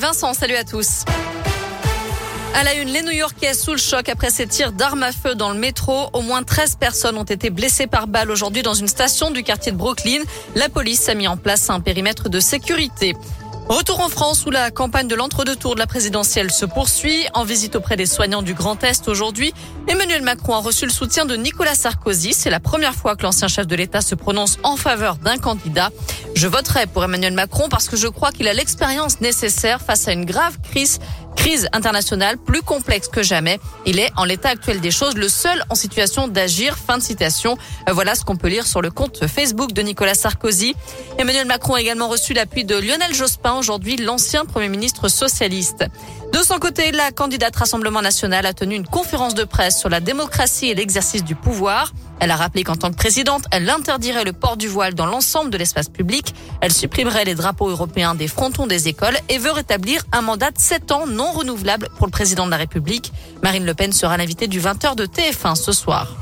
Vincent, salut à tous. À la une, les New-Yorkais sous le choc après ces tirs d'armes à feu dans le métro. Au moins 13 personnes ont été blessées par balle aujourd'hui dans une station du quartier de Brooklyn. La police a mis en place un périmètre de sécurité. Retour en France où la campagne de l'entre-deux tours de la présidentielle se poursuit. En visite auprès des soignants du Grand Est aujourd'hui, Emmanuel Macron a reçu le soutien de Nicolas Sarkozy. C'est la première fois que l'ancien chef de l'État se prononce en faveur d'un candidat. Je voterai pour Emmanuel Macron parce que je crois qu'il a l'expérience nécessaire face à une grave crise crise internationale plus complexe que jamais. Il est, en l'état actuel des choses, le seul en situation d'agir. Fin de citation. Euh, voilà ce qu'on peut lire sur le compte Facebook de Nicolas Sarkozy. Emmanuel Macron a également reçu l'appui de Lionel Jospin, aujourd'hui l'ancien Premier ministre socialiste. De son côté, la candidate Rassemblement national a tenu une conférence de presse sur la démocratie et l'exercice du pouvoir. Elle a rappelé qu'en tant que présidente, elle interdirait le port du voile dans l'ensemble de l'espace public. Elle supprimerait les drapeaux européens des frontons des écoles et veut rétablir un mandat de 7 ans non renouvelable pour le président de la République. Marine Le Pen sera l'invitée du 20h de TF1 ce soir.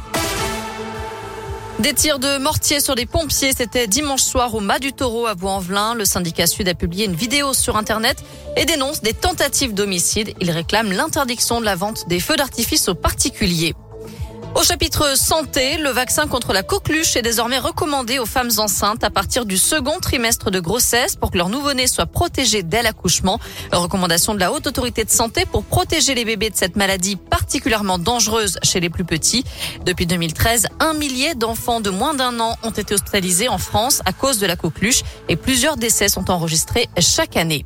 Des tirs de mortier sur des pompiers, c'était dimanche soir au Mas du Taureau à Vaux-en-Velin. Le syndicat Sud a publié une vidéo sur Internet et dénonce des tentatives d'homicide. Il réclame l'interdiction de la vente des feux d'artifice aux particuliers. Au chapitre santé, le vaccin contre la coqueluche est désormais recommandé aux femmes enceintes à partir du second trimestre de grossesse pour que leur nouveau-né soit protégé dès l'accouchement. Recommandation de la Haute Autorité de Santé pour protéger les bébés de cette maladie particulièrement dangereuse chez les plus petits. Depuis 2013, un millier d'enfants de moins d'un an ont été hospitalisés en France à cause de la coqueluche et plusieurs décès sont enregistrés chaque année.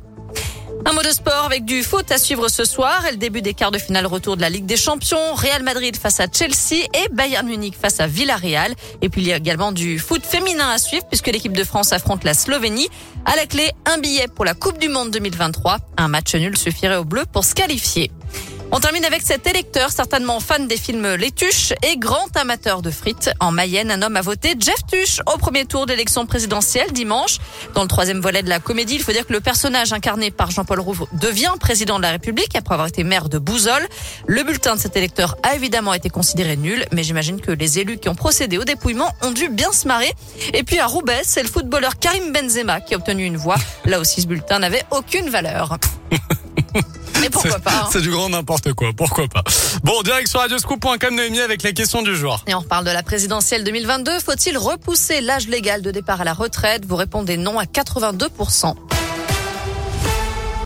Un mot de sport avec du foot à suivre ce soir et le début des quarts de finale retour de la Ligue des Champions. Real Madrid face à Chelsea et Bayern Munich face à Villarreal. Et puis il y a également du foot féminin à suivre puisque l'équipe de France affronte la Slovénie. À la clé, un billet pour la Coupe du Monde 2023. Un match nul suffirait aux Bleus pour se qualifier. On termine avec cet électeur, certainement fan des films Les Tuches et grand amateur de frites. En Mayenne, un homme a voté Jeff Tuche au premier tour d'élection présidentielle dimanche. Dans le troisième volet de la comédie, il faut dire que le personnage incarné par Jean-Paul Rouve devient président de la République après avoir été maire de Bouzol. Le bulletin de cet électeur a évidemment été considéré nul, mais j'imagine que les élus qui ont procédé au dépouillement ont dû bien se marrer. Et puis à Roubaix, c'est le footballeur Karim Benzema qui a obtenu une voix. Là aussi, ce bulletin n'avait aucune valeur. Mais pourquoi pas hein. C'est du grand n'importe quoi, pourquoi pas. Bon, direction radioscoop.com Noémie avec la question du jour. Et on reparle de la présidentielle 2022. Faut-il repousser l'âge légal de départ à la retraite? Vous répondez non à 82%.